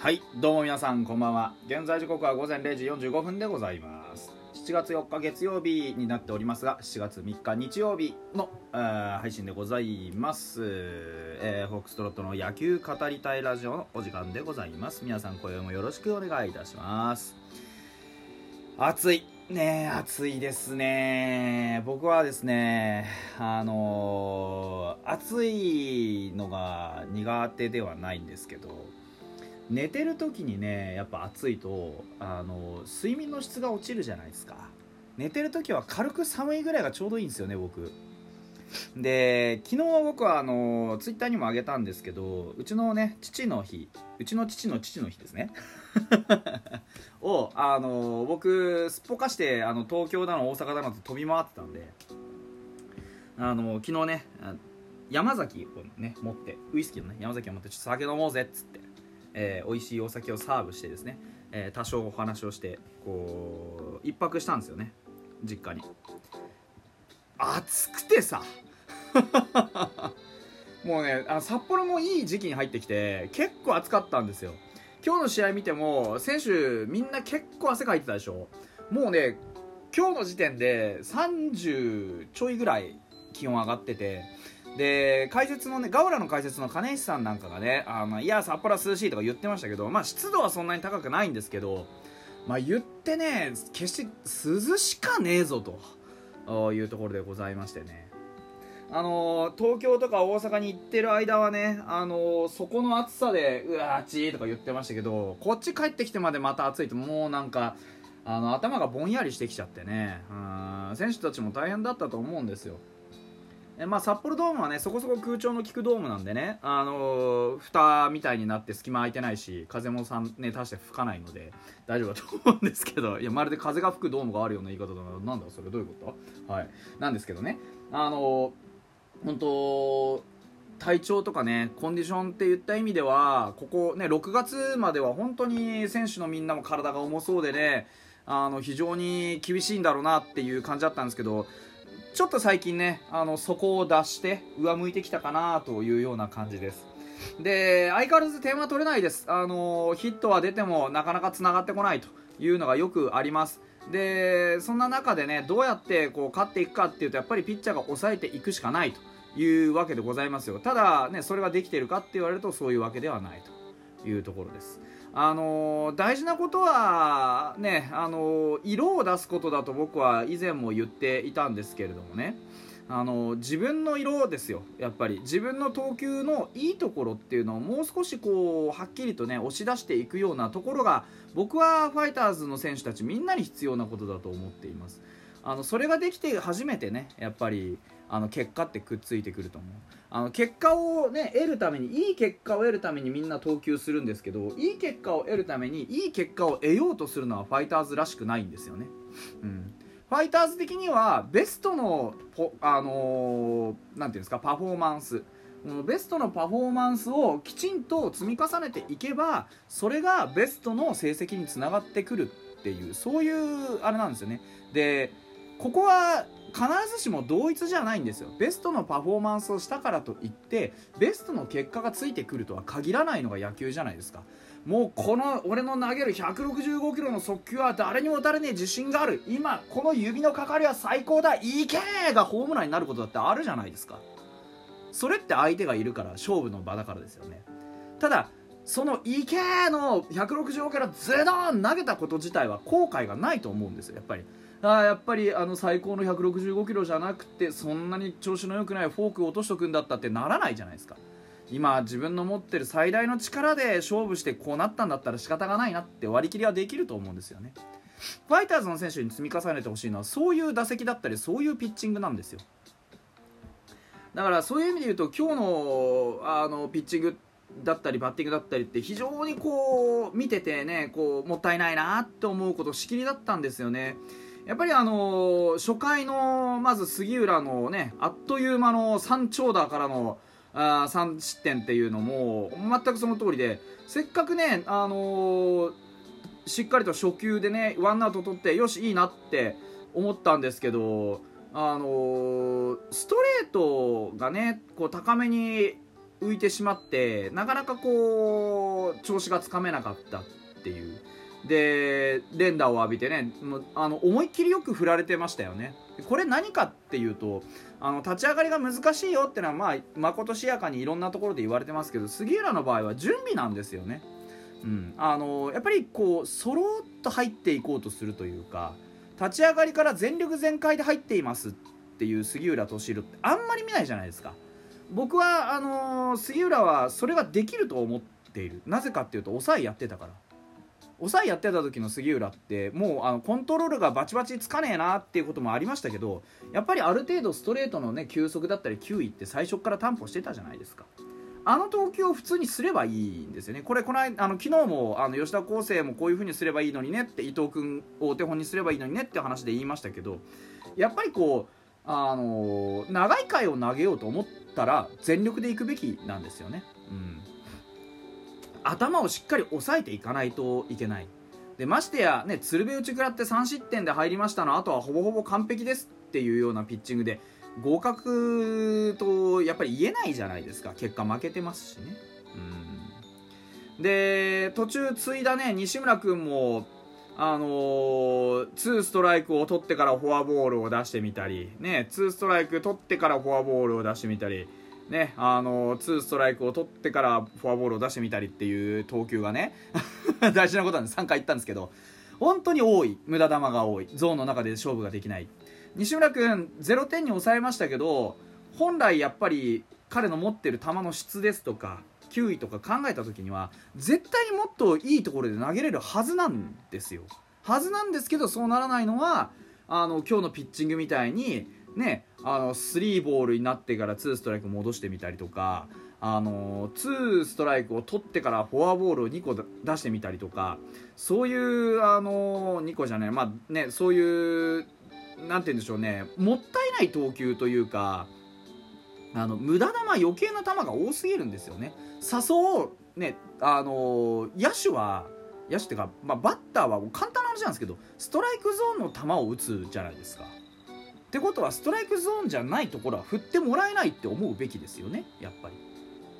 はいどうも皆さんこんばんは。現在時刻は午前0時45分でございます。7月4日月曜日になっておりますが7月3日日曜日の、配信でございます、えー、フォックストロットの野球語りたいラジオのお時間でございます。皆さん今宵もよろしくお願いいたします。暑い。ね暑いですね。僕はですねあのー暑いのが苦手ではないんですけど寝てる時にねやっぱ暑いとあの睡眠の質が落ちるじゃないですか。寝てる時は軽く寒いぐらいがちょうどいいんですよね僕。で昨日僕はあのツイッターにもあげたんですけどうちのね父の日うちの父の父の日ですね。をあの僕すっぽかしてあの東京だの大阪だのと飛び回ってたんであの昨日ね山崎をね持ってウイスキーのね山崎を持ってちょっと酒飲もうぜっつって、えー美味しいお酒をサーブしてですね、えー多少お話をしてこう一泊したんですよね実家に。暑くてさ。もうねあ札幌もいい時期に入ってきて結構暑かったんですよ。今日の試合見ても選手みんな結構汗かいてたでしょ。もうね今日の時点で30ちょいぐらい気温上がっててで解説のねガウラの解説の金石さんなんかがねあのいや札幌は涼しいとか言ってましたけどまあ湿度はそんなに高くないんですけどまあ言ってね決して涼しかねえぞというところでございましてね。あの東京とか大阪に行ってる間はね、あのそこの暑さでうわー暑いとか言ってましたけどこっち帰ってきてまでまた暑いともうなんかあの頭がぼんやりしてきちゃってね。うん選手たちも大変だったと思うんですよ。まあ、札幌ドームはねそこそこ空調の効くドームなんでね、あのー蓋みたいになって隙間空いてないし風もさん、ね、大して吹かないので大丈夫だと思うんですけどいやまるで風が吹くドームがあるような言い方だななんだそれどういうこと？はい。なんですけどねあのー本当体調とかねコンディションっていった意味ではここね6月までは本当に選手のみんなも体が重そうでねあの非常に厳しいんだろうなっていう感じだったんですけどちょっと最近ねあの底を出して上向いてきたかなというような感じです。で相変わらず点は取れないです。あのヒットは出てもなかなかつながってこないというのがよくあります。でそんな中でねどうやってこう勝っていくかっていうとやっぱりピッチャーが抑えていくしかないというわけでございますよ。ただねそれができてるかって言われるとそういうわけではないというところです。あの大事なことはねあの色を出すことだと僕は以前も言っていたんですけれどもね。あの自分の色ですよやっぱり。自分の投球のいいところっていうのをもう少しこうはっきりとね押し出していくようなところが僕はファイターズの選手たちみんなに必要なことだと思っています。あのそれができて初めてねやっぱりあの結果ってくっついてくると思う。あの結果をね得るためにいい結果を得るためにみんな投球するんですけどいい結果を得るためにいい結果を得ようとするのはファイターズらしくないんですよね。うん。ファイターズ的にはベストのポあのーていうんですかパフォーマンス。ベストのパフォーマンスをきちんと積み重ねていけばそれがベストの成績につながってくるっていうそういうあれなんですよね。でここは必ずしも同一じゃないんですよ。ベストのパフォーマンスをしたからといってベストの結果がついてくるとは限らないのが野球じゃないですか。もうこの俺の投げる165キロの速球は誰にも打たれねえ自信がある。今この指のかかりは最高だ。いけーがホームランになることだってあるじゃないですか。それって相手がいるから勝負の場だからですよね。ただそのいけの165キロズドン投げたこと自体は後悔がないと思うんですよやっぱり。あやっぱりあの最高の165キロじゃなくてそんなに調子の良くないフォークを落としとくんだったってならないじゃないですか。今自分の持ってる最大の力で勝負してこうなったんだったら仕方がないなって割り切りはできると思うんですよね。ファイターズの選手に積み重ねてほしいのはそういう打席だったりそういうピッチングなんですよ。だからそういう意味で言うと今日のあのピッチングだったりバッティングだったりって非常にこう見ててねこうもったいないなって思うことしきりだったんですよね。やっぱりあの初回のまず杉浦のねあっという間の3長打からのあ3失点っていうのも全くその通りでせっかくね、あのしっかりと初球でねワンアウト取ってよしいいなって思ったんですけど、あのストレートがねこう高めに浮いてしまってなかなかこう調子がつかめなかったっていう。で連打を浴びてねあの思いっきりよく振られてましたよね。これ何かっていうとあの立ち上がりが難しいよっていうのはまあまことしやかにいろんなところで言われてますけど杉浦の場合は準備なんですよね。うん、あのやっぱりこうそろっと入っていこうとするというか立ち上がりから全力全開で入っていますっていう杉浦敏弘ってあんまり見ないじゃないですか。僕はあの杉浦はそれができると思っている。なぜかっていうと抑えやってたから。抑えやってた時の杉浦ってもうあのコントロールがバチバチつかねえなっていうこともありましたけどやっぱりある程度ストレートのね球速だったり球威って最初から担保してたじゃないですかあの投球を普通にすればいいんですよね。これ、この間、あの昨日もあの吉田康生もこういう風にすればいいのにねって、伊藤君をお手本にすればいいのにねって話で言いましたけど、やっぱりこう、あの長い回を投げようと思ったら全力でいくべきなんですよね。うん、頭をしっかり抑えていかないといけない。でましてや、ね、鶴瓶打ち食らって3失点で入りましたのあとはほぼほぼ完璧ですっていうようなピッチングで合格とやっぱり言えないじゃないですか結果負けてますしね。で途中継いだね西村君もあのー、2ストライクを取ってからフォアボールを出してみたり、ね、2ストライク取ってからフォアボールを出してみたり、ね、あのー、2ストライクを取ってからフォアボールを出してみたりっていう投球がね 大事なことなんで3回言ったんですけど本当に多い。無駄球が多い。ゾーンの中で勝負ができない。西村君0点に抑えましたけど本来やっぱり彼の持ってる球の質ですとか球威とか考えた時には絶対にもっといいところで投げれるはずなんですよ。はずなんですけどそうならないのはあの今日のピッチングみたいにねあの3ボールになってから2ストライク戻してみたりとかあの2ストライクを取ってからフォアボールを2個出してみたりとかそういうあの2個じゃないまあねそういうなんて言うんでしょうねもったいない投球というかあの無駄球余計な球が多すぎるんですよね。誘をねあの野手は野手っていうか、まあ、バッターは簡単な話なんですけどストライクゾーンの球を打つじゃないですか。ってことはストライクゾーンじゃないところは振ってもらえないって思うべきですよね。やっぱり。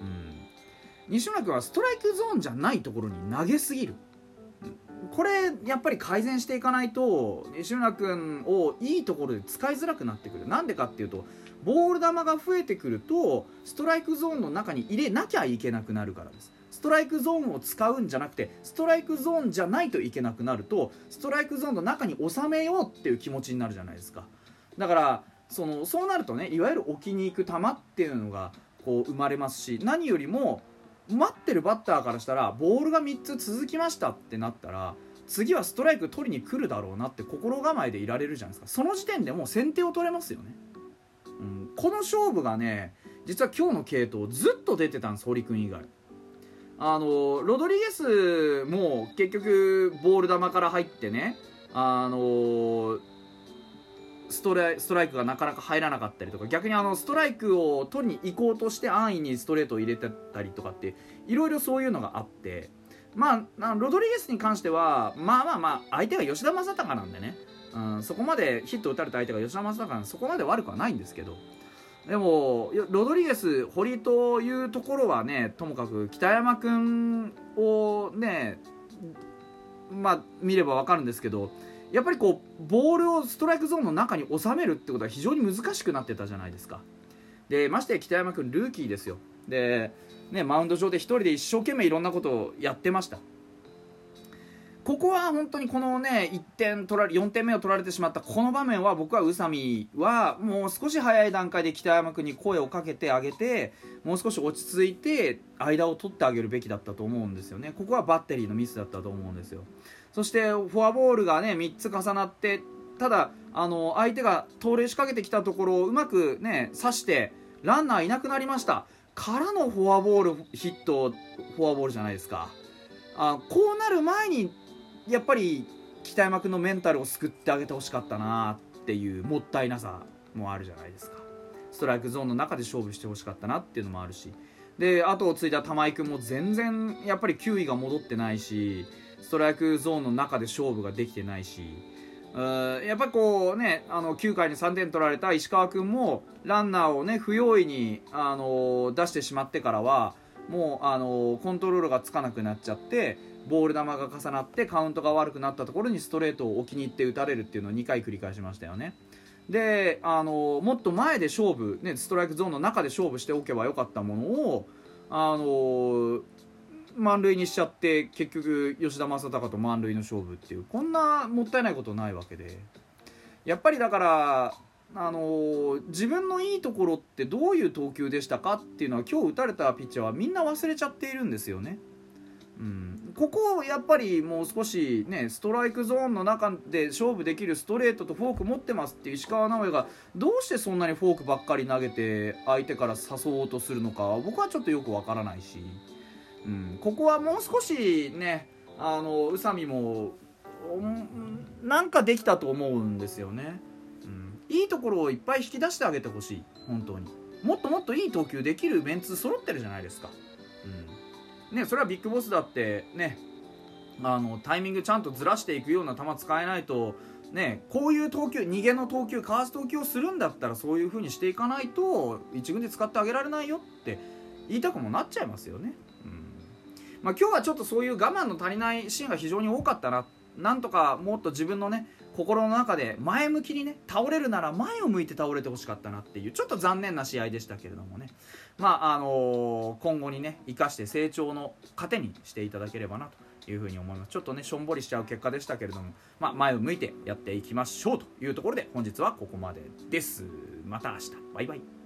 うん。西村君はストライクゾーンじゃないところに投げすぎる。これやっぱり改善していかないと西村君をいいところで使いづらくなってくる。なんでかっていうとボール球が増えてくるとストライクゾーンの中に入れなきゃいけなくなるからです。ストライクゾーンを使うんじゃなくてストライクゾーンじゃないといけなくなるとストライクゾーンの中に収めようっていう気持ちになるじゃないですか。だからそのそうなるとねいわゆる置きに行く球っていうのがこう生まれますし何よりも待ってるバッターからしたらボールが3つ続きましたってなったら次はストライク取りに来るだろうなって心構えでいられるじゃないですか。その時点でもう先手を取れますよね、うん、この勝負がね実は今日の系統ずっと出てたんです堀君以外。あのロドリゲスも結局ボール球から入ってねあのストライクがなかなか入らなかったりとか逆にあのストライクを取りに行こうとして安易にストレートを入れてたりとかっていろいろそういうのがあってまあロドリゲスに関してはまあまあまあ相手が吉田正尚なんでね、うん、そこまでヒット打たれた相手が吉田正尚なんでそこまで悪くはないんですけどでもロドリゲス堀というところはねともかく北山君をねまあ見れば分かるんですけどやっぱりこうボールをストライクゾーンの中に収めるってことは非常に難しくなってたじゃないですか。でまして北山君ルーキーですよ。で、ね、マウンド上で1人で一生懸命いろんなことをやってました。ここは本当にこのね1点取られ4点目を取られてしまったこの場面は僕は宇佐美はもう少し早い段階で北山君に声をかけてあげてもう少し落ち着いて間を取ってあげるべきだったと思うんですよね。ここはバッテリーのミスだったと思うんですよ。そしてフォアボールがね3つ重なってただあの相手が盗塁仕掛けてきたところをうまくね刺してランナーいなくなりました。からのフォアボールヒットフォアボールじゃないですか。あこうなる前にやっぱり北山君のメンタルを救ってあげてほしかったなっていうもったいなさもあるじゃないですか。ストライクゾーンの中で勝負してほしかったなっていうのもあるし。で後を継いだ玉井君も全然やっぱり球威が戻ってないしストライクゾーンの中で勝負ができてないしやっぱりこうねあの9回に3点取られた石川君もランナーをね不用意にあの出してしまってからはもうあのコントロールがつかなくなっちゃってボール球が重なってカウントが悪くなったところにストレートを置きに行って打たれるっていうのを2回繰り返しましたよね。であのもっと前で勝負、ね、ストライクゾーンの中で勝負しておけばよかったものをあの満塁にしちゃって結局吉田正尚と満塁の勝負っていうこんなもったいないことないわけで。やっぱりだからあの自分のいいところってどういう投球でしたかっていうのは今日打たれたピッチャーはみんな忘れちゃっているんですよね。うん、ここをやっぱりもう少しねストライクゾーンの中で勝負できるストレートとフォーク持ってますっていう石川直也がどうしてそんなにフォークばっかり投げて相手から誘おうとするのか僕はちょっとよくわからないし、うん、ここはもう少しねあの宇佐美もなんかできたと思うんですよね、うん、いいところをいっぱい引き出してあげてほしい。本当に。もっともっといい投球できるメンツ揃ってるじゃないですか、うん。ね、それはビッグボスだってねあのタイミングちゃんとずらしていくような球使えないと、ね、こういう投球逃げの投球かわす投球をするんだったらそういう風にしていかないと1軍で使ってあげられないよって言いたくもなっちゃいますよね。まあ、今日はちょっとそういう我慢の足りないシーンが非常に多かったな。なんとかもっと自分のね心の中で前向きにね倒れるなら前を向いて倒れてほしかったなっていうちょっと残念な試合でしたけれどもね。まああのー、今後にね生かして成長の糧にしていただければなというふうに思います。ちょっとねしょんぼりしちゃう結果でしたけれども、まあ、前を向いてやっていきましょうというところで本日はここまでです。また明日。バイバイ。